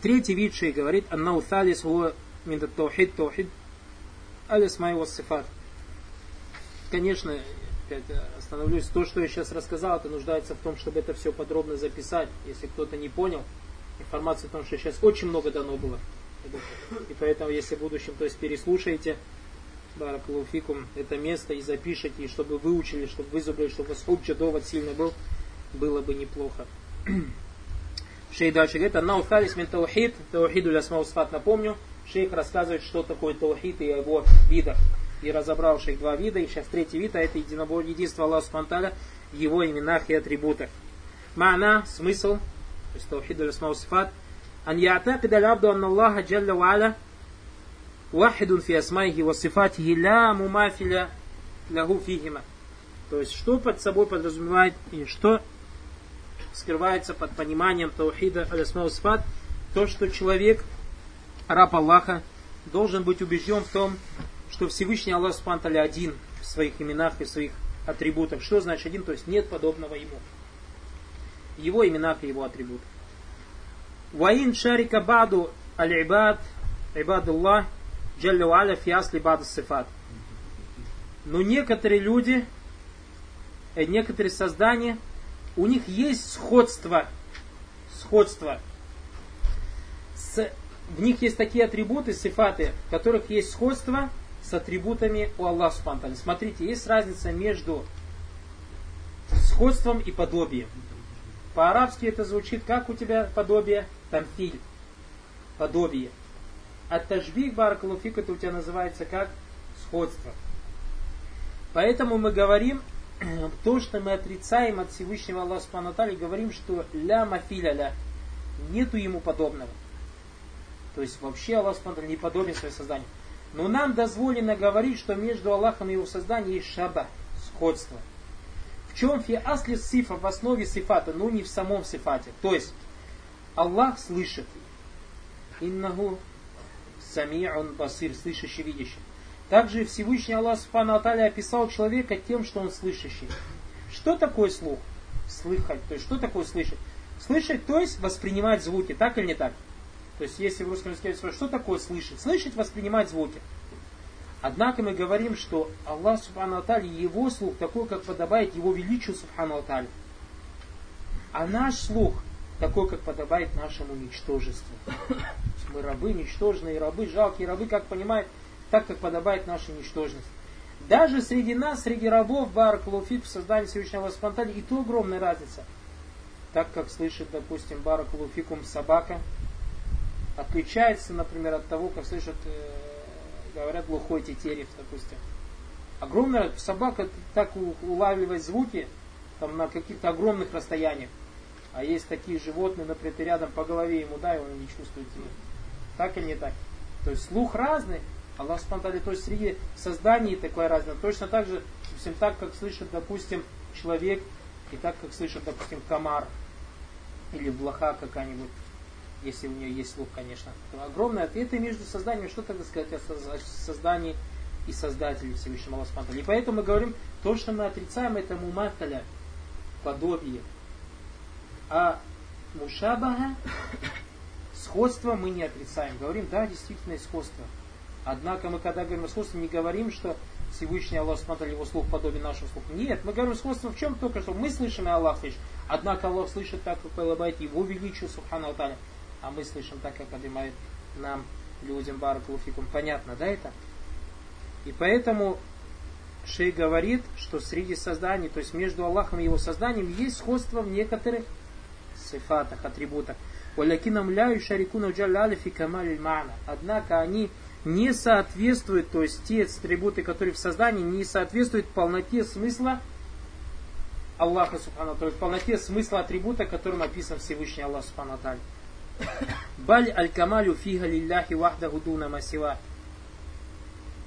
Третий вид шей говорит, аннау талис хуа мин таухид таухид алис моего сифат. Конечно, опять остановлюсь, то, что я сейчас рассказал, это нуждается в том, чтобы это все подробно записать. Если кто-то не понял, информация о том, что сейчас очень много дано было. И поэтому, если в будущем, то есть переслушаете, Баракалуфикум, это место и запишите, и чтобы выучили, чтобы вызубрили, чтобы вас худжа довод сильно был, было бы неплохо. Шейх дальше говорит, «Анна ухадис мин таухид, таухиду лясма усфат», напомню, шейх рассказывает, что такое таухид и его видах. И разобрал шейх два вида, и сейчас третий вид, а это единобор, единство Аллаха Субтитры в его именах и атрибутах. Ма'на, смысл, то есть таухиду лясма усфат, «Ан я'такид аль-абду анна Аллаха джалла ва аля вахидун фи асмайхи ва сифатихи ля мумафиля лягу фигима». То есть, что под собой подразумевает, и что скрывается под пониманием таухида алясмау сфат, то, что человек, раб Аллаха, должен быть убежден в том, что Всевышний Аллах Субтитры один в своих именах и в своих атрибутах. Что значит один? То есть нет подобного ему. Его именах и его атрибутах. Ваин шарика баду аль-ибад, ибадуллах, джалля ва'аля фи асли баду сифат. Но некоторые люди, э, некоторые создания, у них есть сходство, сходство с, в них есть такие атрибуты, сифаты, в которых есть сходство с атрибутами у Аллаха Субтитры. Смотрите, есть разница между сходством и подобием. По-арабски это звучит, как у тебя подобие? Тамфиль. Подобие. А тажбих баракалуфик это у тебя называется как сходство. Поэтому мы говорим, то, что мы отрицаем от Всевышнего Аллаха Субхану говорим, что ля мафиля ля, нету ему подобного. То есть вообще Аллах Субхану не подобен своему созданию. Но нам дозволено говорить, что между Аллахом и его созданием есть шаба, сходство. В чем фи асли сифа в основе сифата, но не в самом сифате. То есть Аллах слышит. Иннаху сами'ун басир, слышащий, видящий. Также Всевышний Аллах Субхану описал человека тем, что он слышащий. Что такое слух? Слыхать. То есть, что такое слышать? Слышать, то есть воспринимать звуки, так или не так? То есть, если в русском языке спрашивают, что такое слышать? Слышать, воспринимать звуки. Однако мы говорим, что Аллах Субхану Аталия, его слух такой, как подобает его величию Субхану Аталия. А наш слух такой, как подобает нашему ничтожеству. Мы рабы, ничтожные рабы, жалкие рабы, как понимает, так, как подобает нашей ничтожности. Даже среди нас, среди рабов, Баракулуфик в создании Всевышнего Аллаха и то огромная разница. Так как слышит, допустим, Баракулуфикум собака, отличается, например, от того, как слышат, э, говорят, глухой тетерев, допустим. Огромная собака так улавливает звуки там, на каких-то огромных расстояниях. А есть такие животные, например, ты рядом по голове ему дай, он не чувствует тебя. Так или не так? То есть слух разный, Аллах Субтитры, то есть среди созданий такое разное. Точно так же, допустим, так, как слышит, допустим, человек, и так, как слышит, допустим, комар, или блоха какая-нибудь, если у нее есть слух, конечно. То огромное ответы между созданием, что тогда сказать о создании и создателе Всевышнего Аллаха Субтитры. И поэтому мы говорим, то, что мы отрицаем, это муматаля, подобие. А мушабага, сходство мы не отрицаем. Говорим, да, действительно, сходство. Однако мы, когда говорим о сходстве, не говорим, что Всевышний Аллах смотрел его слух подобие нашему слуху. Нет, мы говорим сходство в чем только что мы слышим, и Аллах слышит. Однако Аллах слышит так, как подобает его величию, Субхану Аталя. А мы слышим так, как поднимает нам, людям, Баракулуфикум. Понятно, да, это? И поэтому Шей говорит, что среди созданий, то есть между Аллахом и его созданием, есть сходство в некоторых сифатах, атрибутах. Однако они не соответствуют, то есть те атрибуты, которые в создании, не соответствуют полноте смысла Аллаха Субхану то есть полноте смысла атрибута, которым описан Всевышний Аллах Субхану Баль аль-камалю фига лилляхи вахдаху дуна масива.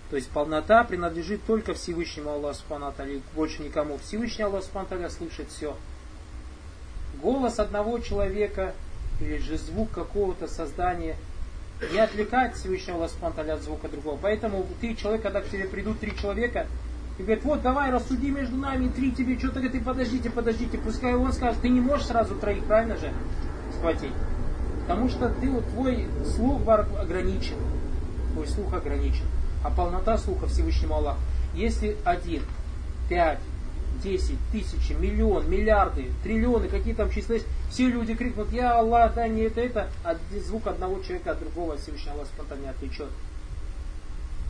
То есть полнота принадлежит только Всевышнему Аллаху Субхану больше никому. Всевышний Аллах Субхану слышит все. Голос одного человека или же звук какого-то создания – не отвлекать Всевышнего Аллаха от звука другого. Поэтому ты человек, когда к тебе придут три человека, и говорит, вот давай рассуди между нами, три тебе, что-то говорит, подождите, подождите, пускай он скажет, ты не можешь сразу троих, правильно же, схватить. Потому что ты, вот, твой слух ограничен. Твой слух ограничен. А полнота слуха Всевышнему Аллаху. Если один, пять, десять, тысячи, миллион, миллиарды, триллионы, какие там числа есть, все люди крикнут, я Аллах, да не это, это, а звук одного человека от другого Всевышний Аллах спонтанно не отвлечет.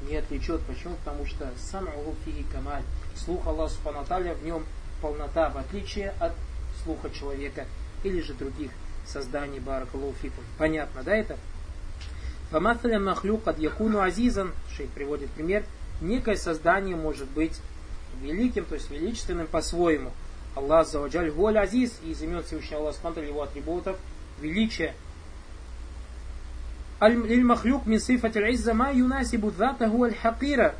Не отвлечет. Почему? Потому что сам фиги камаль. Слух Аллаха Субхану в нем полнота, в отличие от слуха человека или же других созданий Баракалуфикум. Понятно, да, это? Фаматаля махлюк ад якуну азизан, шейх приводит пример, некое создание может быть великим, то есть величественным по-своему. Аллах заваджаль голь азиз, и из имен Всевышнего Аллаха смотрели его атрибутов, величие. Аль-махлюк мин сифатиль изза ма аль-хакира.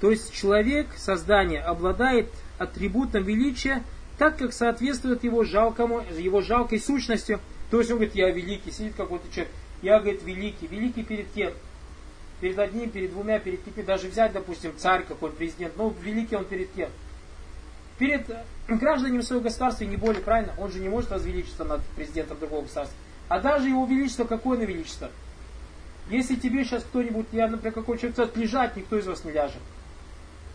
То есть человек, создание, обладает атрибутом величия, так как соответствует его жалкому, его жалкой сущности. То есть он говорит, я великий, сидит какой-то человек, я, говорит, великий. Великий перед кем? Перед одним, перед двумя, перед пятью. Даже взять, допустим, царь какой президент. Ну, великий он перед кем? Перед э, гражданами своего государства не более, правильно? Он же не может возвеличиться над президентом другого государства. А даже его величество, какое на величество? Если тебе сейчас кто-нибудь, я, например, какой человек лежать, никто из вас не ляжет.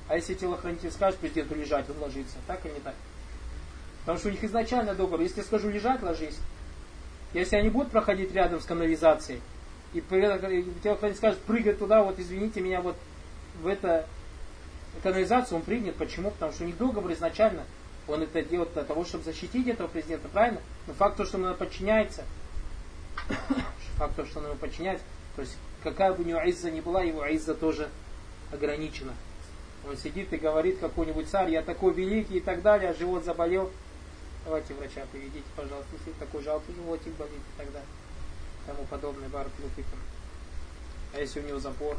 А если телохранитель скажет президенту лежать, он ложится. Так или не так? Потому что у них изначально договор. Если я скажу лежать, ложись. Если они будут проходить рядом с канализацией, и телохранитель скажет, прыгай туда, вот извините меня, вот в это канализацию он прыгнет. Почему? Потому что у них договор изначально. Он это делает для того, чтобы защитить этого президента, правильно? Но факт то, что он подчиняется, факт то, что он ему подчиняется, то есть какая бы у него изза ни была, его изза тоже ограничена. Он сидит и говорит какой-нибудь царь, я такой великий и так далее, а живот заболел, Давайте врача приведите, пожалуйста, если такой жалкий животик болит и так далее. Тому подобное барклюфиком. А если у него запор?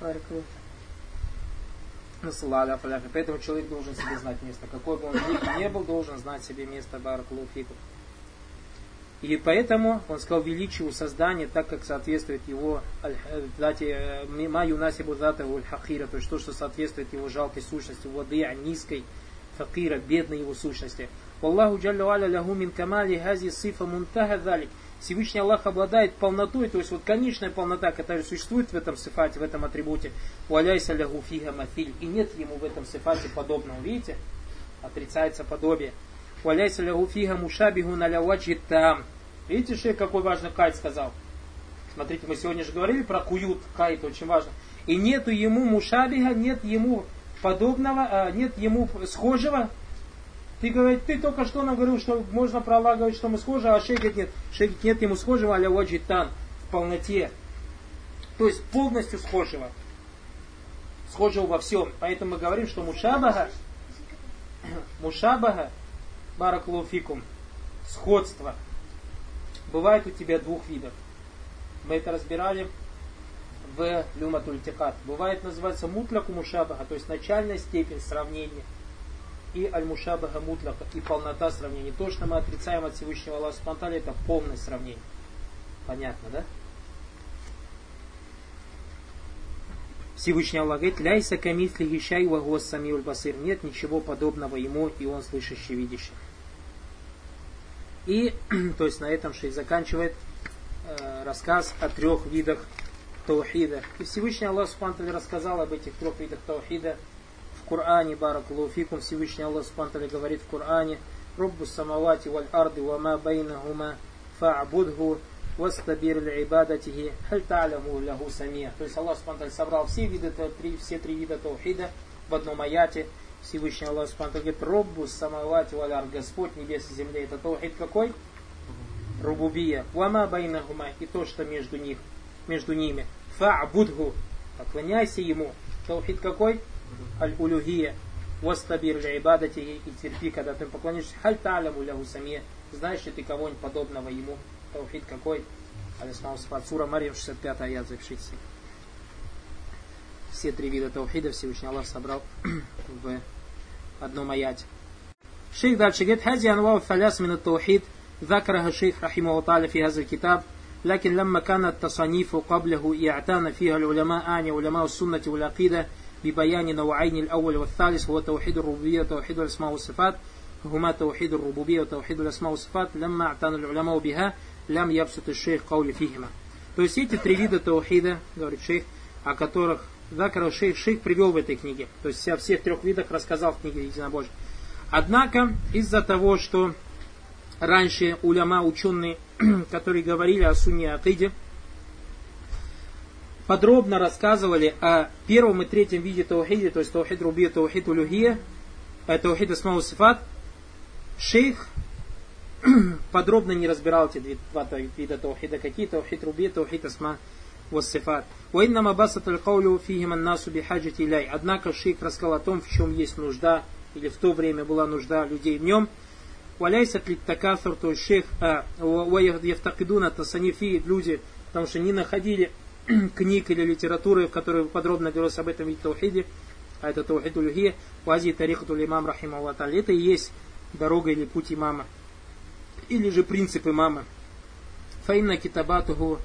Поэтому человек должен себе знать место. Какой бы он великий не был, должен знать себе место барклуфиком. И поэтому он сказал величию создания, так как соответствует его дате маю насибу хахира, то есть то, что соответствует его жалкой сущности, воды, низкой факира, бедной его сущности. Аллаху джалля аля лягу мин камали хази сифа мунтага залик. Всевышний Аллах обладает полнотой, то есть вот конечная полнота, которая существует в этом сифате, в этом атрибуте. Уаляйса лягу фига мафиль. И нет ему в этом сифате подобного. Видите? Отрицается подобие. Уаляйса лягу фига мушабиху наляваджи там. Видите, шейх, какой важный кайт сказал? Смотрите, мы сегодня же говорили про куют, кайт очень важно. И нету ему мушабиха, нет ему подобного, а нет ему схожего. Ты говоришь, ты только что нам говорил, что можно про Аллаха говорить, что мы схожи, а шейх говорит, нет. Шейх говорит, нет ему схожего, аля ваджитан, в полноте. То есть полностью схожего. Схожего во всем. Поэтому мы говорим, что мушабага, мушабага, бараклуфикум, сходство, бывает у тебя двух видов. Мы это разбирали в люматуль тикат. Бывает называется мутляку мушабаха, то есть начальная степень сравнения. И аль-мушабаха мутляка, и полнота сравнения. То, что мы отрицаем от Всевышнего Аллаха Субтитры, это полное сравнение. Понятно, да? Всевышний Аллах говорит, ляйса камифли гищай вагос самиуль басир. Нет ничего подобного ему, и он слышащий, видящий. И, то есть на этом шей заканчивает э, рассказ о трех видах таухида. И Всевышний Аллах Субтитры рассказал об этих трех видах таухида Коране, Баракулуфикум. Всевышний Аллах Субтитры говорит в Коране, Руббу самавати валь арды ва ма байнахума фа'будху вастабир ибадатихи халь та'ламу лаху самия. То есть Аллах Субтитры собрал все виды, три, все три вида таухида в одном аяте. Всевышний Аллах Субтитры говорит, Роббу самавати валь ар, Господь небес и земли. Это таухид какой? Рубубия. Вама байнахума. И то, что между них между ними. Фа'будху. Поклоняйся ему. Таухид какой? Аль-улюхия. Вастабир ли ибадати и терпи, когда ты поклонишься. Халь та'ляму лягу самия. Знаешь ли ты кого-нибудь подобного ему? Таухид какой? Алисмау Сфат. Сура Марьям 65 аят, запишите. Все три вида таухида Всевышний Аллах собрал в одном аяте. Шейх дальше говорит, هذه أنواع ثلاث من التوحيد ذكرها الشيخ رحمه الله في هذا الكتاب لكن لما كانت التصانيف قبله اعتان فيها العلماء أعني علماء السنة والعقيدة ببيان نوعين الأول والثالث هو توحيد الربوبية وتوحيد الأسماء والصفات هما توحيد الربوبية وتوحيد الأسماء والصفات لما اعتنى العلماء بها لم يبسط الشيخ قول فيهما. То есть эти три вида таухида, говорит шейх, о которых Закар шейх, шейх привел в этой книге. То есть о всех трех видах рассказал в книге Единобожия. Однако из-за того, что раньше уляма, ученые, которые говорили о сунне Акиде, подробно рассказывали о первом и третьем виде таухиде, то есть таухид рубия, таухид улюхия, э, таухид асмау сифат, шейх подробно не разбирал эти два вида таухида, какие таухид рубия, таухид асма والصفات. وإنما بسط القول فيهم الناس بحاجة إليه. Однако шейх рассказал о том, в чем есть нужда, или в то время была нужда людей в нем. Валяйсат ли такафер, то есть шейх, евтакидуна тасанифи, люди, потому что не находили книг или литературы, в которой подробно говорилось об этом в таухиде, а это таухид улюхия, вази тарихату имам рахима Это и есть дорога или путь имама. Или же принцип имама. Фаинна китабатуху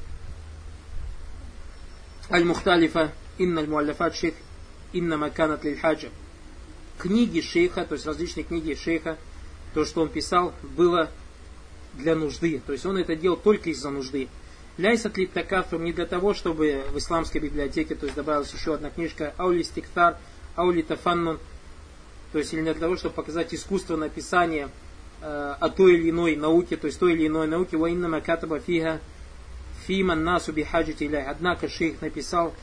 Аль-Мухталифа, Инна Аль-Муаллафат Шейх, Инна Маканат Лильхаджа. Книги шейха, то есть различные книги шейха, то, что он писал, было для нужды. То есть он это делал только из-за нужды. Ляйсат ли такафр не для того, чтобы в исламской библиотеке, то есть добавилась еще одна книжка, аули стиктар, аули тафаннун, то есть или не для того, чтобы показать искусство написания э, о той или иной науке, то есть той или иной науке, воинна макатаба фига Фиман насу бихаджити. Однако шейх написал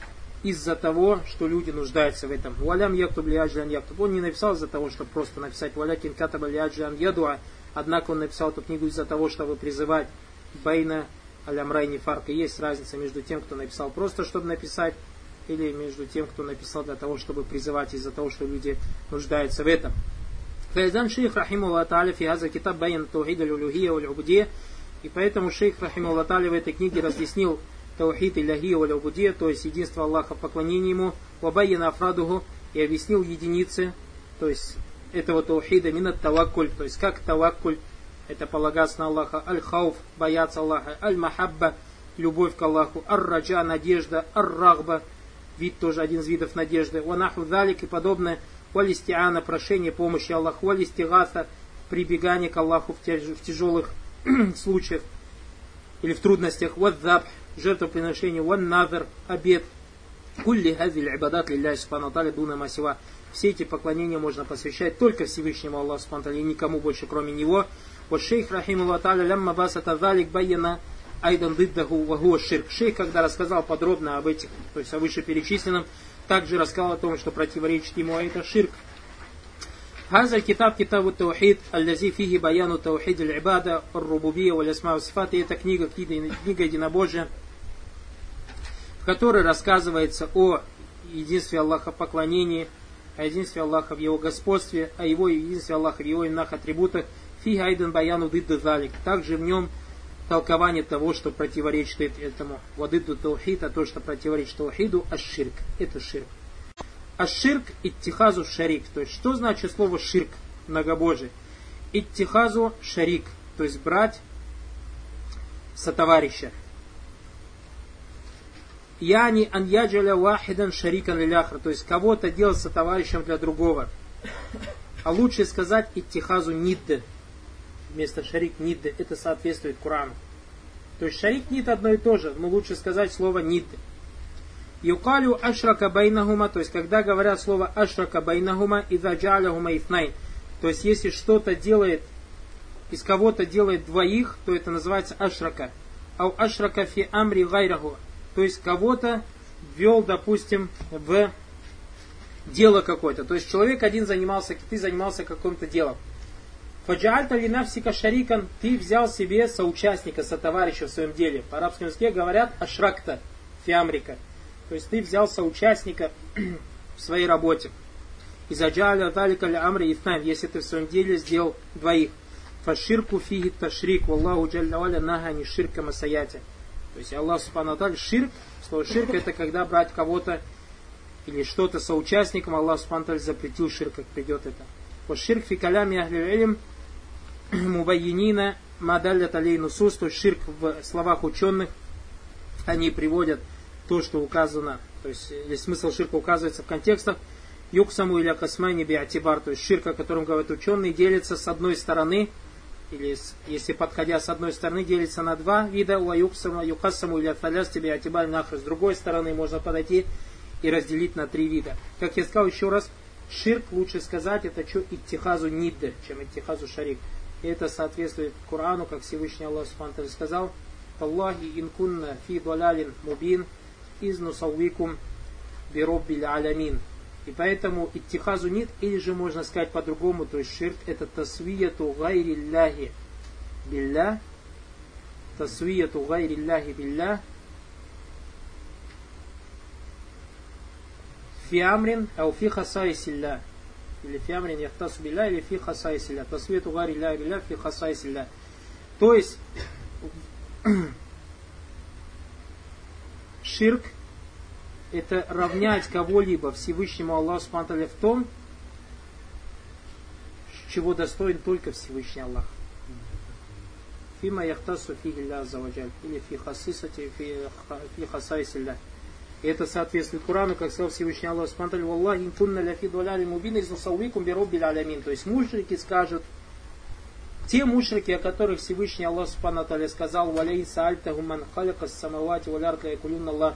из-за того, что люди нуждаются в этом. Валям яктуб лиаджлян яктуб. Он не написал из-за того, чтобы просто написать валякин катаба лиаджлян ядуа. Однако он написал эту книгу из-за того, чтобы призывать байна алямрайни фарка. Есть разница между тем, кто написал просто, чтобы написать, или между тем, кто написал для того, чтобы призывать, из-за того, что люди нуждаются в этом. Фейзан шейх рахимула та'аля фи аза китаб Байян таухид аль-улюхия уль-убудия. И поэтому шейх рахимула та'аля в этой книге разъяснил таухид илляхия уль-убудия, то есть единство Аллаха в поклонении ему, вабайяна афрадугу, и объяснил единицы, то есть этого таухида, Минат таваккуль, то есть как таваккуль это полагаться на Аллаха, Аль-Хауф, бояться Аллаха, Аль-Махабба, любовь к Аллаху, Ар-Раджа, надежда, Ар-Рахба, вид тоже один из видов надежды, Ванаху Далик и подобное, Валистиана, прошение помощи Аллаху, Валистигаса, прибегание к Аллаху в тяжелых случаях или в трудностях, вадзаб, жертвоприношение, ван назар, обед, кулли хазиль ибадат лилляхи субхану дуна масива. Все эти поклонения можно посвящать только Всевышнему Аллаху субхану и никому больше, кроме Него. Вот шейх рахиму та'аля лямма басата залик байяна айдан диддаху вагуа ширк. Шейх, когда рассказал подробно об этих, то есть о вышеперечисленном, также рассказал о том, что противоречит ему, а это ширк. هذا الكتاب كتاب التوحيد الذي فيه بيان توحيد العبادة الربوبية والأسماء والصفات. И это книга, книга единобожия, в которой рассказывается о единстве Аллаха поклонении, о единстве Аллаха в Его господстве, о Его единстве Аллаха в Его именах атрибутах. Фи айдан баяну дидда залик. Также в нем толкование того, что противоречит этому. Вадыдду таухид, а то, что противоречит таухиду, аширк. Это ширк. А ширк иттихазу шарик. То есть, что значит слово ширк, многобожие? Иттихазу шарик. То есть, брать сотоварища. Яни ан яджаля вахидан шарикан лиляхр. То есть, кого-то делать сотоварищем для другого. А лучше сказать иттихазу нидде. Вместо шарик нидде. Это соответствует Корану. То есть, шарик нид одно и то же. Но лучше сказать слово нидде. Юкалю ашрака байнахума, то есть когда говорят слово ашрака байнахума и заджаляхума ифнайн, то есть если что-то делает, из кого-то делает двоих, то это называется ашрака. Ау ашрака фи амри гайраху, то есть кого-то ввел, допустим, в дело какое-то. То есть человек один занимался, ты занимался каким-то делом. Фаджаальта линавсика шарикан, ты взял себе соучастника, сотоварища в своем деле. По арабскому языке говорят ашракта, фиамрика. То есть ты взял соучастника в своей работе. И заджаля талика амри ифнайн, если ты в своем деле сделал двоих. Фаширку фиги ташрик, валлаху джалля нага не ширка масаяти. То есть Аллах Субхану ширк, слово ширк это когда брать кого-то или что-то соучастником, Аллах Субхану запретил ширк, как придет это. Вот ширк фи калями ахли мубайинина мадалля талей нусус, то есть ширк в словах ученых, они приводят то, что указано, то есть или смысл ширка указывается в контекстах, Юксаму или Касмайни биатибар, то есть ширк, о котором говорят ученые, делится с одной стороны, или если подходя с одной стороны, делится на два вида, у юксаму, юкасаму или аталясти биатибар нахр. С другой стороны можно подойти и разделить на три вида. Как я сказал еще раз, ширк лучше сказать, это что иттихазу ниддер, чем иттихазу шарик. И это соответствует Корану, как Всевышний Аллах Субхану сказал, Аллахи инкунна фи далалин мубин из нусаввикум бироббиль алямин. И поэтому иттихазу нет, или же можно сказать по-другому, то есть ширк это тасвияту гайрилляхи билля, тасвияту гайрилляхи билля, фиамрин ау фи Или фиамрин яхтасу билля, или фи хасайсилля. Тасвияту гайрилляхи билля, фи хасайсилля. То есть, ширк – это равнять кого-либо Всевышнему Аллаху Субтитры в том, чего достоин только Всевышний Аллах. Фима яхтасу фи заваджаль. Или фи хасисати фи хасайсилля. Это соответствует Курану, как сказал Всевышний Аллах Субтитры Аллах инкунна ля фи дуаляли мубин из нусауикум бироббиль алямин. То есть мушрики скажут, те мушрики, о которых Всевышний Аллах Субтитры сказал, валяй саальтаху ман халякас самавати валярка якулюн Аллах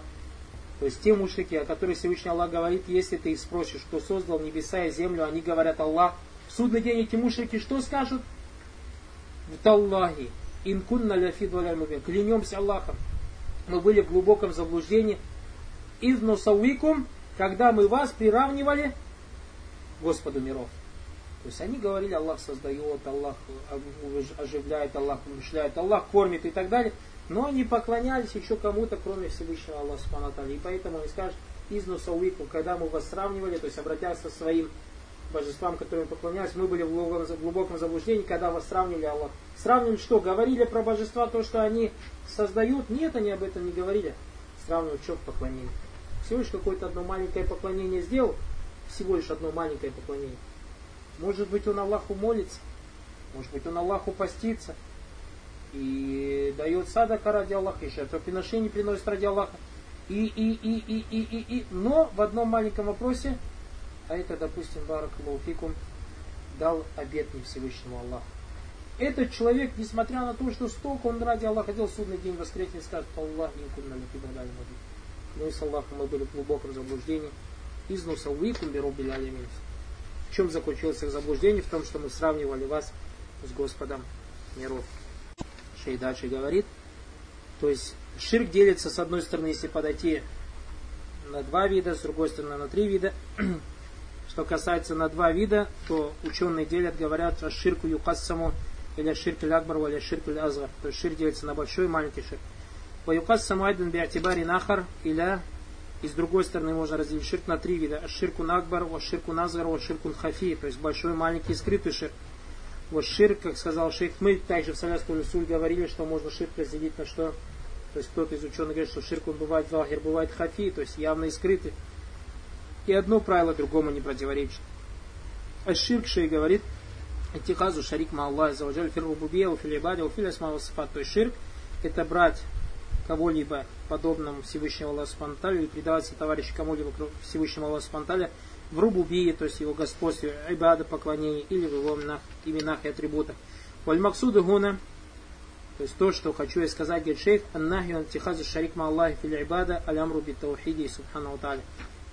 то есть те мушрики, о которых Всевышний Аллах говорит, если ты их спросишь, кто создал небеса и землю, они говорят Аллах. В судный день эти мушрики что скажут? В Таллахи. Инкунна ляфи Клянемся Аллахом. Мы были в глубоком заблуждении. Из носауикум, когда мы вас приравнивали Господу миров. То есть они говорили, Аллах создает, Аллах оживляет, Аллах умышляет, Аллах кормит и так далее. Но они поклонялись еще кому-то, кроме Всевышнего Аллаха Субхану И поэтому они скажут, из Нусауику, когда мы вас сравнивали, то есть обратясь со своим божествам, которым поклонялись, мы были в глубоком, заблуждении, когда вас сравнили Аллах. Сравнивали что? Говорили про божества, то, что они создают? Нет, они об этом не говорили. Сравнивали что в поклонении. Всего лишь какое-то одно маленькое поклонение сделал, всего лишь одно маленькое поклонение. Может быть, он Аллаху молится, может быть, он Аллаху постится, и дает садака ради Аллаха, и жертвоприношение приносит ради Аллаха. И, и, и, и, и, и, и, но в одном маленьком вопросе, а это, допустим, Барак Лауфикум, дал обет не Всевышнему Аллаху. Этот человек, несмотря на то, что столько он ради Аллаха делал судный день воскресенье, скажет, Аллах не кунна Ну и с Аллахом мы были в глубоком заблуждении. Изнуса уикум беру В чем заключилось их заблуждение? В том, что мы сравнивали вас с Господом миров. Шей дальше говорит. То есть ширк делится с одной стороны, если подойти на два вида, с другой стороны на три вида. Что касается на два вида, то ученые делят, говорят о ширку юкассаму или ширк лякбар или ширк азгар. То есть ширк делится на большой и маленький ширк. По юкассаму айдан биатибари нахар или и с другой стороны можно разделить ширк на три вида. Ширку накбар, ширку назгар, ширку хафи. То есть большой, маленький скрытый ширк. Вот ширк, как сказал шейх, мы также в Саляском Люсуль говорили, что можно ширк разделить на что. То есть кто-то из ученых говорит, что ширк он бывает вахир, бывает хафи, то есть явно и скрытый. И одно правило другому не противоречит. А ширк шей говорит, Тихазу шарик ма Аллах заваджаль фиррубубия у филибаде у филясма То есть ширк это брать кого-либо подобному Всевышнему Аллаху Спанталю и предаваться товарищу кому-либо Всевышнему Аллаху Спанталю в рубубии, то есть его господстве, айбада, поклонении или в его именах, и атрибутах. Валь максуду гуна, то есть то, что хочу я сказать, говорит шейх, аннахи ан тихазу шарик ма Аллахи фил айбада алямру би таухиди субхану та'аля.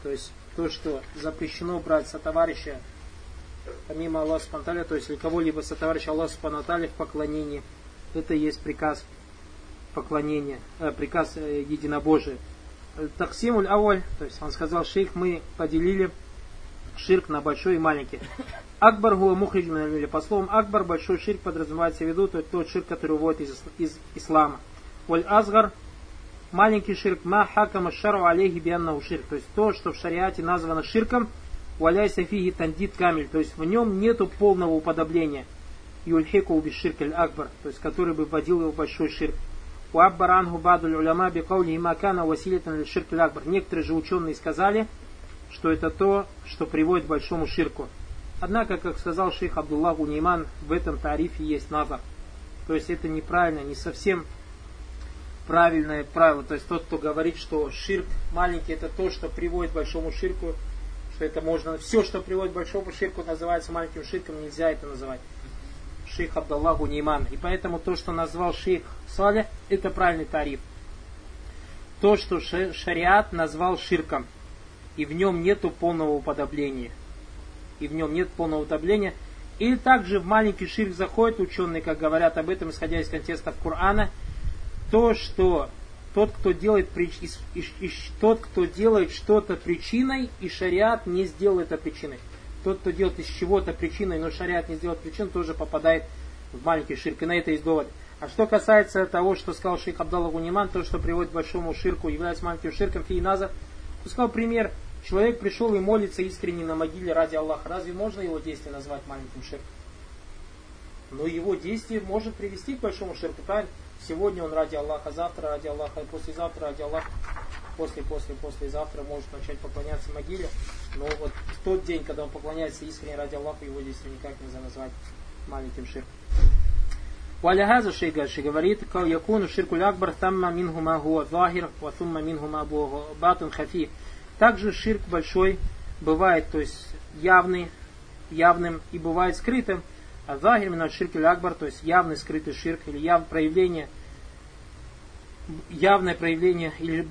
То есть то, что запрещено брать со товарища помимо Аллаха Субхану то есть кого-либо со товарища Аллаха Субхану в поклонении, это есть приказ поклонения, э, приказ э, единобожия. Таксимуль аваль, то есть он сказал, шейх, мы поделили ширк на большой и маленький. Акбар гуа мухриджин или по словам Акбар большой ширк подразумевается в виду то тот ширк, который уводит из, из ислама. Воль азгар маленький ширк ма хакама шару алейхи бианнаху ширк. То есть то, что в шариате названо ширком, валяйся фиги тандит камель. То есть в нем нету полного уподобления. Юльхеку уби ширк акбар. То есть который бы вводил его в большой ширк. У Аббар ангу бадуль уляма бикаули имакана василитан ширк акбар. Некоторые же ученые сказали, что это то, что приводит к большому ширку. Однако, как сказал шейх Абдуллах Униман, в этом тарифе есть назар. То есть это неправильно, не совсем правильное правило. То есть тот, кто говорит, что ширк маленький, это то, что приводит к большому ширку, что это можно, все, что приводит к большому ширку, называется маленьким ширком, нельзя это называть. Шейх Абдаллаху Ниман. И поэтому то, что назвал шейх Сале, это правильный тариф. То, что шариат назвал ширком, и в нем нету полного уподобления. И в нем нет полного уподобления. Или также в маленький ширк заходят ученые, как говорят об этом, исходя из контекста Корана, то, что тот, кто делает, из, тот, кто делает что-то причиной, и шариат не сделал это причиной. Тот, кто делает из чего-то причиной, но шариат не сделал причиной, тоже попадает в маленький ширк. И на это есть довод. А что касается того, что сказал шейх Абдалла Гуниман, то, что приводит к большому ширку, является маленьким ширком, фииназа, то сказал пример, человек пришел и молится искренне на могиле ради Аллаха. Разве можно его действие назвать маленьким ширком? Но его действие может привести к большому ширку, правильно? Сегодня он ради Аллаха, завтра ради Аллаха, послезавтра ради Аллаха, после, после, послезавтра может начать поклоняться могиле. Но вот в тот день, когда он поклоняется искренне ради Аллаха, его действие никак нельзя назвать маленьким ширком. ولهذا الشيء дальше говорит, يكون الشرك الأكبر ثم منه ما هو ظاهر وثم منه ما هو باطن خفي. Также ширк большой бывает, то есть явный, явным и бывает скрытым. А захир на ширк акбар, то есть явный скрытый ширк или яв, проявление, явное проявление или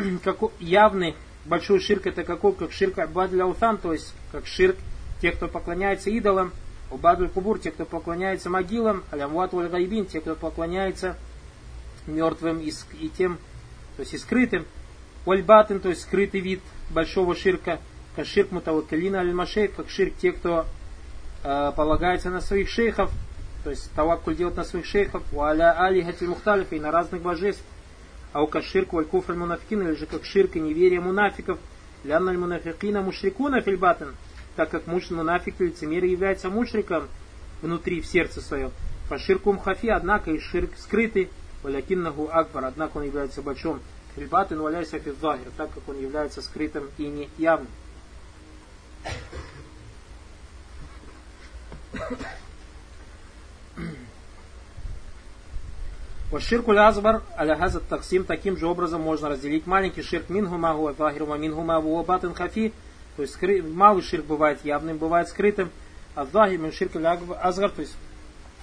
как, явный большой ширк это какой, как ширк Абадля Аутан, то есть как ширк тех, кто поклоняется идолам, Убадль Кубур, те, кто поклоняется могилам, Алямват Гайбин, те, кто поклоняется мертвым и, и тем, то есть и скрытым. Ольбатин, то есть скрытый вид большого ширка, как ширк мутавакалина аль-машей, как ширк те, кто э, полагается на своих шейхов, то есть таваккуль делать на своих шейхов, валя али хатиль мухталиф и на разных божеств, а у каширк валь куфр мунафикин, или же как ширк и неверие мунафиков, лянналь мунафикина мушрикуна фильбатен, так как муж мунафик лицемер является мушриком внутри, в сердце своем. Фаширкум хафи, однако, и ширк скрытый, валякиннаху акбар, однако он является большим. Фильбатен валяйся физзахир, так как он является скрытым и не явным. Ваширку лазбар аля хазат таксим таким же образом можно разделить маленький ширк захиру минху магу батен хафи. То есть скры... малый ширк бывает явным, бывает скрытым. А захир мин ширк азгар, то есть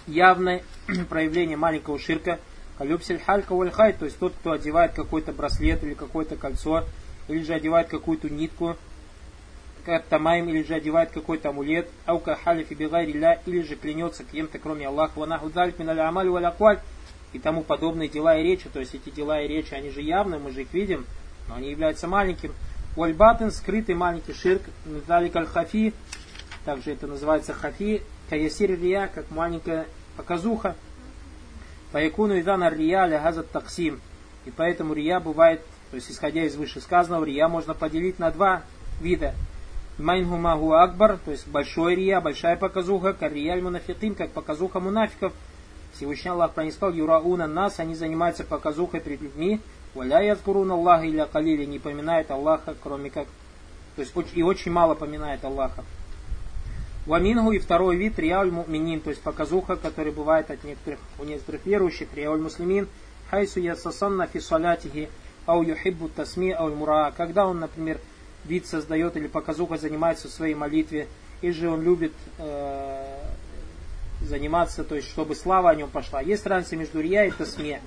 явное проявление маленького ширка. Калюбсель халька вальхай, то есть тот, кто одевает какой-то браслет или какое-то кольцо, или же одевает какую-то нитку, тамаем, или же одевает какой-то амулет, аука халифи бигайри или же клянется кем-то, кроме Аллаха, ванаху даль миналь амаль валякваль, и тому подобные дела и речи, то есть эти дела и речи, они же явны, мы же их видим, но они являются маленьким. Уальбатен, скрытый маленький ширк, медалик аль-хафи, также это называется хафи, каясир рия, как маленькая показуха. Паякуну идана рия газат таксим. И поэтому рия бывает, то есть исходя из вышесказанного, рия можно поделить на два вида. Майнгумагу акбар, то есть большой рия, большая показуха, каррияль мунафикин, как показуха мунафиков. Всевышний Аллах пронескал юрауна нас, они занимаются показухой перед людьми, валя язкурун Аллаха или калили, не поминают Аллаха, кроме как, то есть и очень мало поминает Аллаха. Вамингу и второй вид риаль муминин, то есть показуха, который бывает от некоторых, у некоторых верующих, риаль муслимин, хайсу ясасанна фи салятихи, ау юхиббу тасми ау мура, когда он, например, вид создает или показуха занимается в своей молитве, или же он любит э, заниматься, то есть чтобы слава о нем пошла. Есть разница между рия и тасме.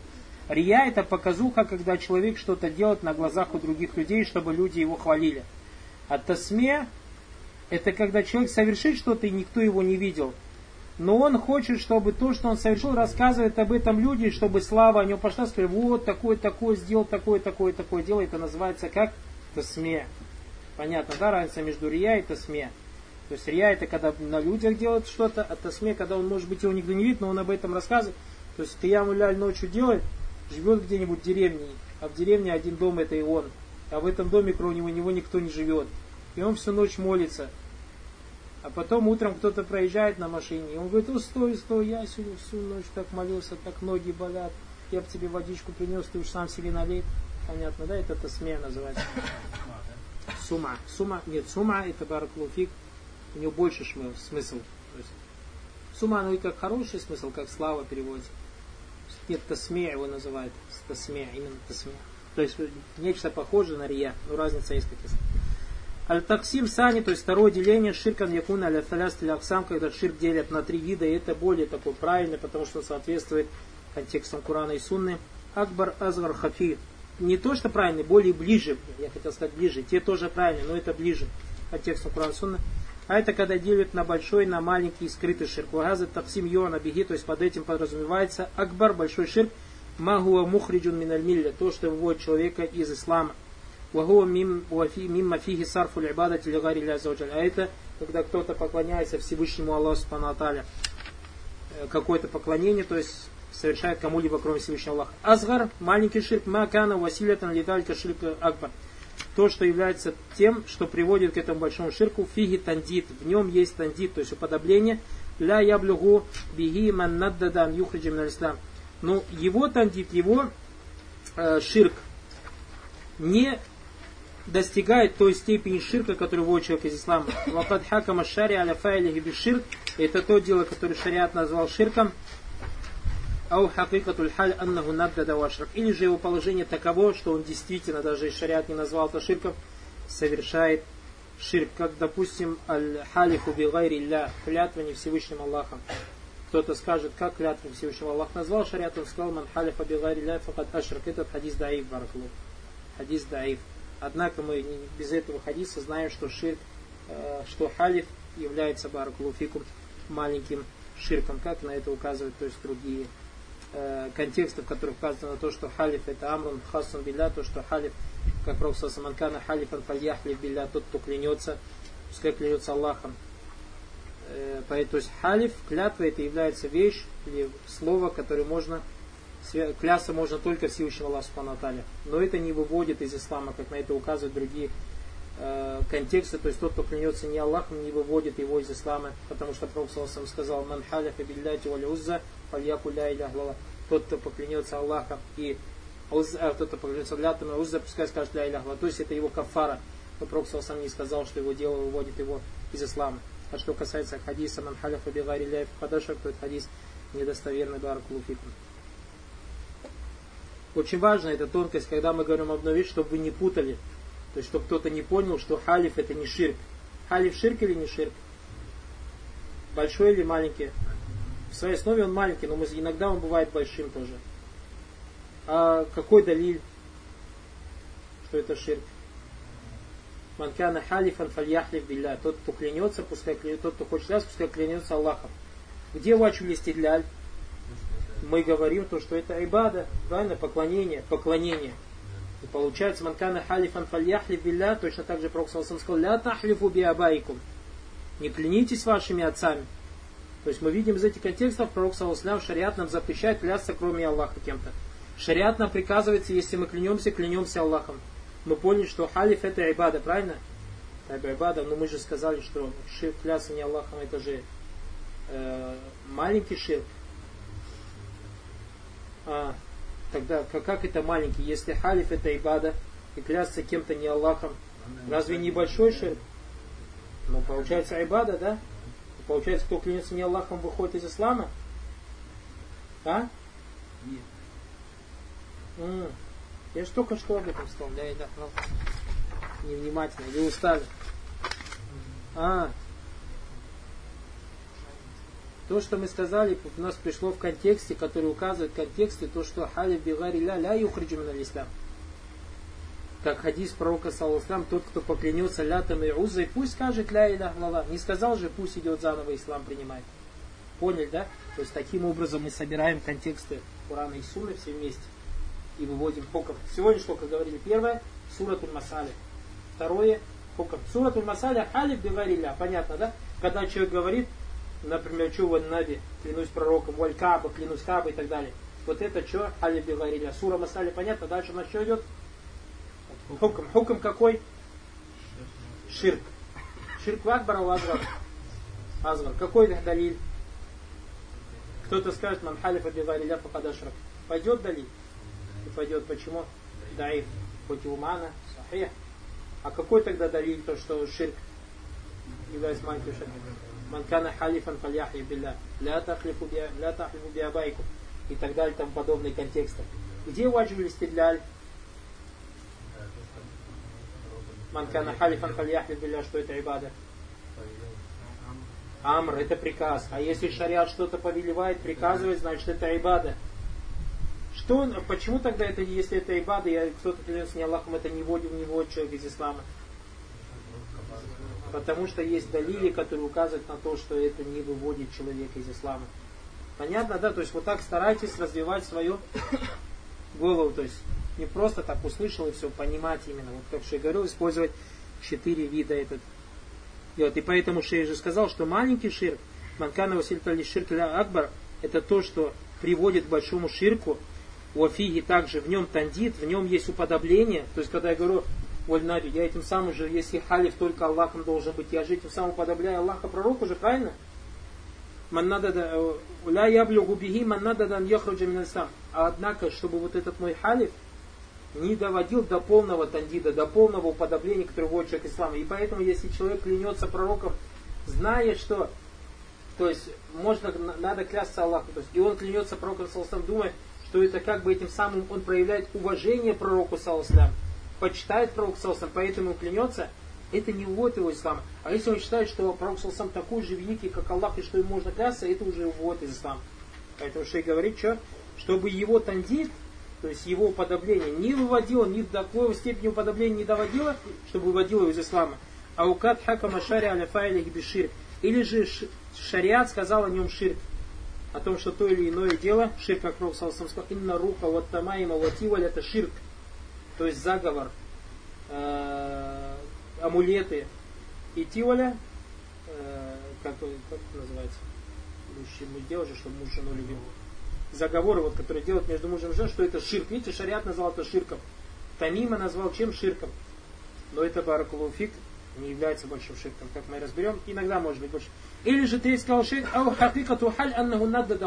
Рия это показуха, когда человек что-то делает на глазах у других людей, чтобы люди его хвалили. А тасме это когда человек совершит что-то и никто его не видел. Но он хочет, чтобы то, что он совершил, рассказывает об этом люди, чтобы слава о нем пошла, сказали, вот такое, такое сделал, такое, такое, такое дело. Это называется как тасме. Понятно, да, разница между рия и тасме. То есть рия это когда на людях делает что-то, а тасме, когда он, может быть, его никто не видит, но он об этом рассказывает. То есть Кияму Ляль ночью делает, живет где-нибудь в деревне, а в деревне один дом это и он. А в этом доме, кроме него, никто не живет. И он всю ночь молится. А потом утром кто-то проезжает на машине, и он говорит, о, стой, стой, я сегодня всю ночь так молился, так ноги болят, я бы тебе водичку принес, ты уж сам себе налей. Понятно, да? Это тасме называется. Сума. Сума, нет, сума это баракулуфик, у него больше смысл. То есть, сума, ну и как хороший смысл, как слава переводится. Нет, тасме его называют. Тасме, именно тасме. То есть нечто похожее на рия, но разница есть какие Аль-таксим сани, то есть второе деление, ширкан якуна аля таляст аксам, когда ширк делят на три вида, и это более такой правильный, потому что соответствует контекстам Курана и Сунны. Акбар Азгар Хафи. Не то, что правильный, более ближе, я хотел сказать ближе, те тоже правильные, но это ближе контексту Курана и Сунны. А это когда делят на большой, на маленький скрытый ширк. Вагаза таксим йона беги, то есть под этим подразумевается акбар, большой ширк, магуа мухриджун миналь то, что выводит человека из ислама. Вагуа мим мимма фиги сарфу либадати лигари А это когда кто-то поклоняется Всевышнему Аллаху Субхану э, какое-то поклонение, то есть совершает кому-либо, кроме Всевышнего Аллаха. Азгар, маленький ширк, макана, василятан, леталька, ширк, акбар. То, что является тем, что приводит к этому большому ширку, фиги тандит. В нем есть тандит, то есть уподобление. Ля яблюгу биги ман наддадан юхриджим ислам. Но его тандит, его э, ширк не достигает той степени ширка, который вводит человек из ислама. Вакад хакама шари аля файлихи ширк. Это то дело, которое шариат назвал ширком. Ау хакикатуль халь аннаху наддада. Или же его положение таково, что он действительно, даже и шариат не назвал это ширком, совершает ширк. Как, допустим, аль-халифу бигайри ля, клятва не Всевышним Аллахом. Кто-то скажет, как клятву Всевышнего Аллах назвал, шариат он сказал, ман халифа бигайри ля, факат ашрак. Этот хадис даиф, бараклу. Хадис даиф. Однако мы без этого хадиса знаем, что ширк, э, что халиф является баракулуфикум маленьким ширком, как на это указывают то есть другие э, контексты, в которых указано то, что халиф это амрун хасан билля, то, что халиф, как Пророк Саманкана, халифан фальяхли билля, тот, кто клянется, пускай клянется Аллахом. Э, то есть халиф, клятва, это является вещь или слово, которое можно клясться можно только Всевышнего Аллаха Субхану Но это не выводит из ислама, как на это указывают другие э, контексты. То есть тот, кто клянется не Аллахом, не выводит его из ислама, потому что Пророк сказал, «Ман халяфа билляти узза, фальяку ля иля Тот, кто поклянется Аллахом и а, тот, кто поклянется лятами, узза, пускай скажет ля иля То есть это его кафара. Но Пророк сам не сказал, что его дело выводит его из ислама. А что касается хадиса «Ман халяфа бигари ля фадашак», то этот хадис недостоверный баракулуфикум. Очень важно эта тонкость, когда мы говорим одну вещь, чтобы вы не путали. То есть, чтобы кто-то не понял, что халиф это не ширк. Халиф ширк или не ширк? Большой или маленький? В своей основе он маленький, но иногда он бывает большим тоже. А какой далиль, что это ширк? Манкана халифан фальяхлив билля. Тот, кто клянется, пускай клянется, тот, кто хочет ляс, пускай клянется Аллахом. Где вачу есть идляль? мы говорим то, что это айбада, правильно, поклонение, поклонение. И получается, манкана халифан фальяхли билля, точно так же Пророк сказал, ля тахлифу биабайкум. Не клянитесь вашими отцами. То есть мы видим из этих контекстов, Пророк Саласлам шариат нам запрещает клясться, кроме Аллаха кем-то. Шариат нам приказывается, если мы клянемся, клянемся Аллахом. Мы поняли, что халиф это айбада, правильно? Это айбада, но мы же сказали, что ширк клясться не Аллахом, это же э, маленький ширк. А, тогда как это маленький? Если халиф это ибада и клясться кем-то не Аллахом, разве не большой ширк? Ну, получается айбада, да? Получается, кто клянется не Аллахом, выходит из ислама? А? Нет. М-м. Я же только что об этом сказал. Да, да, ну, невнимательно. Или устали. А, то, что мы сказали, у нас пришло в контексте, который указывает в контексте, то, что халиф бигари ля ля юхриджу ислам. Как хадис пророка саллаху тот, кто поклянется лятом и узой, пусть скажет ля иля лала. Не сказал же, пусть идет заново ислам принимает. Поняли, да? То есть таким образом мы собираем контексты Курана и Сунны все вместе и выводим хоком. Сегодня что, как говорили, первое, суратуль масали. Второе, хоком. Суратуль масали, халиф бигариля. Понятно, да? Когда человек говорит, например, Чува Наби, клянусь пророком, Валь Каба, клянусь Каба и так далее. Вот это что? Али Бивариля. Сура Масали, понятно, дальше у нас что идет? Хукм. Хукм какой? Ширк. Ширк Вакбар Азгар. Азгар. Какой далиль? Кто-то скажет, ман халифа бивариля факадашрак. Пойдет далиль? И пойдет. Почему? Даиф. Хоть и умана, сахих. А какой тогда далиль, то, что ширк является маленьким ширком? Ман кана халифан фальяхли билля. Ля тахлифу биабайку. И так далее, тому подобные контексты. Где ваджиб истидляль? Манкана халифан фальяхлиф билля, что это ибада? Амр это приказ. А если шариат что-то повелевает, приказывает, значит это ибада. Что, почему тогда это, если это ибада, я кто-то клянется не Аллахом, это не вводит, не вводит человек из ислама? Потому что есть далили, которые указывают на то, что это не выводит человека из ислама. Понятно, да? То есть вот так старайтесь развивать свою голову. То есть не просто так услышал и все, понимать именно. Вот как я использовать четыре вида этот. И, вот, и поэтому Шей же сказал, что маленький ширк, манкана васильтали ширк ля акбар, это то, что приводит к большому ширку. У афиги также в нем тандит, в нем есть уподобление. То есть, когда я говорю, Вольнаби, я этим самым же, если халиф только Аллахом должен быть, я же этим самым уподобляю Аллаха пророку же, правильно? минасам. А однако, чтобы вот этот мой халиф не доводил до полного тандида, до полного уподобления, которое вводит человек ислама. И поэтому, если человек клянется пророком, зная, что то есть можно, надо клясться Аллаху. То есть, и он клянется пророком, саллаху, думая, что это как бы этим самым он проявляет уважение пророку, саллаху, почитает пророк, саллаху, поэтому клянется, это не вводит его ислам. А если он считает, что пророк сам такой же великий, как Аллах, и что ему можно клясться, это уже вводит из ислама. Поэтому шей говорит, что, чтобы его тандит, то есть его уподобление, не выводило, ни до такой степени уподобления не доводило, чтобы выводило из ислама. А укат хакама шари аля файлих бишир. Или же шариат сказал о нем ширк. О том, что то или иное дело, ширк, как Пророк сказал, инна руха вот тамаима вативаль, это ширк. То есть заговор, э, амулеты и тиволя, э, как, это называется, мужчину делать же, чтобы муж жену любил. Заговоры, вот, которые делают между мужем и женой, что это ширк. Видите, шариат назвал это ширком. Тамима назвал чем ширком. Но это баракулуфик не является большим ширком, как мы разберем. Иногда может быть больше. Или же ты сказал ширк, ау хакикату халь аннаху надда.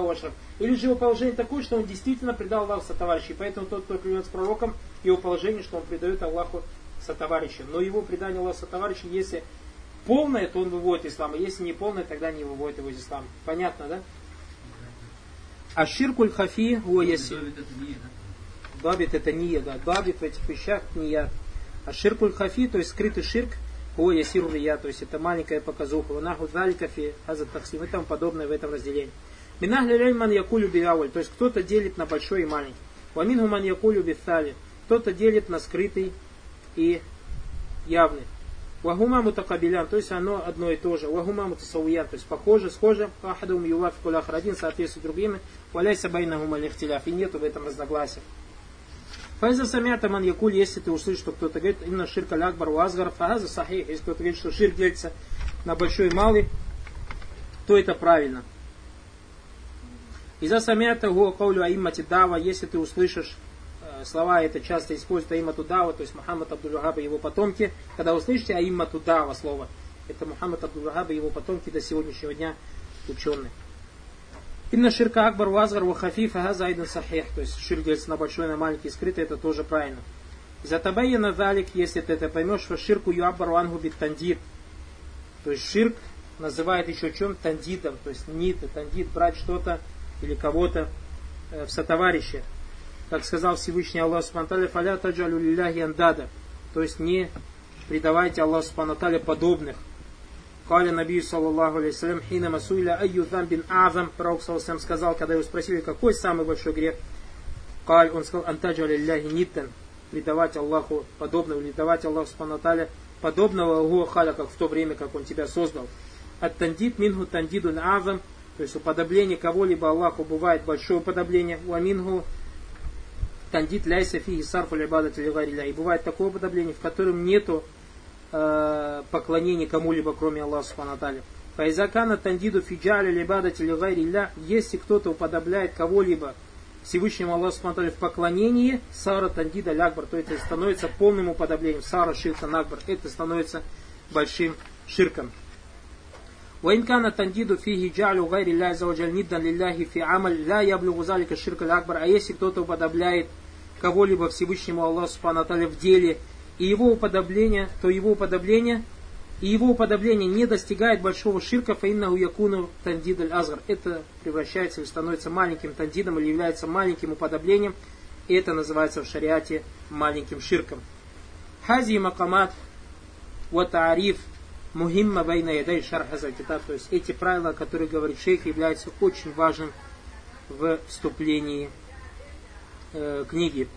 Или же его положение такое, что он действительно предал Аллаху сотоварищей. Поэтому тот, кто клянется пророком, его положение, что он предает Аллаху сотоварища. Но его предание Аллаху сотоварища, если полное, то он выводит ислам. А если не полное, тогда не выводит его из ислама. Понятно, да? А ширкуль хафи, о, если... Бабит это не да. Бабит в этих вещах не я. А ширкуль хафи, то есть скрытый ширк, о, ясиру я, то есть это маленькая показуха. Наху заликафи, азат таксим и тому подобное в этом разделении. Минахли ман якулю биаваль, то есть кто-то делит на большой и маленький. Вамин ман якулю бифтали, кто-то делит на скрытый и явный. Вагума мутакабилян, то есть оно одно и то же. Вагума мутасауян, то есть похоже, схоже. Ахадум юваф кулахр один соответствует другим. Валяйся байнахума лихтиляф. И нету в этом разногласия. Файза самята ман якуль, если ты услышишь, что кто-то говорит, именно ширка лякбар уазгар, фаза сахих, если кто-то говорит, что ширк делится на большой и малый, то это правильно. Из-за самята гуа каулю аиммати дава, если ты услышишь слова это часто используют Аима Тудава, то есть Мухаммад Абдул-Вахаб и его потомки. Когда услышите Аима Тудава слово, это Мухаммад Абдул-Вахаб и его потомки до сегодняшнего дня ученые. Инна ширка акбар вазгар вахафиф газайдан сахих. То есть ширк делится на большой, на маленький, скрытый, это тоже правильно. Затабайя залик, если ты это поймешь, что ширку юаббар вангу тандит. То есть ширк называет еще чем? Тандитом. То есть нит, тандит, брать что-то или кого-то э, в сотоварище как сказал Всевышний Аллах Субхану фаля таджалю лилляхи андада. То есть не предавайте Аллаху Субхану подобных. Каля Набию саллаллаху алейхиссалям хина масуиля айю бин азам. Пророк саллаллаху сказал, когда его спросили, какой самый большой грех. Каль, он сказал, антаджа лилляхи ниттан. Предавать Аллаху подобного, или давать Аллаху Субхану подобного гуа халя, как в то время, как он тебя создал. От тандит минху тандидун азам. То есть уподобление кого-либо Аллаху бывает большое уподобление. Уамингу тандит ляйса фи сарфу либадат И бывает такое уподобление, в котором нету Э, поклонение кому-либо, кроме Аллаха Субхану Файзакана тандиду фиджали либадати лигайрилля, если кто-то уподобляет кого-либо Всевышнему Аллаху Субтитры в поклонении, сара тандида лягбар, то это становится полным уподоблением, сара ширка нагбар, это становится большим ширком. Вайнкана тандиду фиги джалю гайри ля зауджаль ниддан лилляхи фи амаль ля яблюгу залика ширка лягбар, а если кто-то уподобляет кого-либо Всевышнему Аллаху Субтитры в деле, и его уподобление, то его уподобление, и его уподобление не достигает большого ширка, фаиннаху якуну тандид азгар. Это превращается или становится маленьким тандидом или является маленьким уподоблением. И это называется в шариате маленьким ширком. Хази макамат вот ариф мухимма байна ядай шархаза китаб. То есть эти правила, о которых говорит шейх, являются очень важным в вступлении э, книги.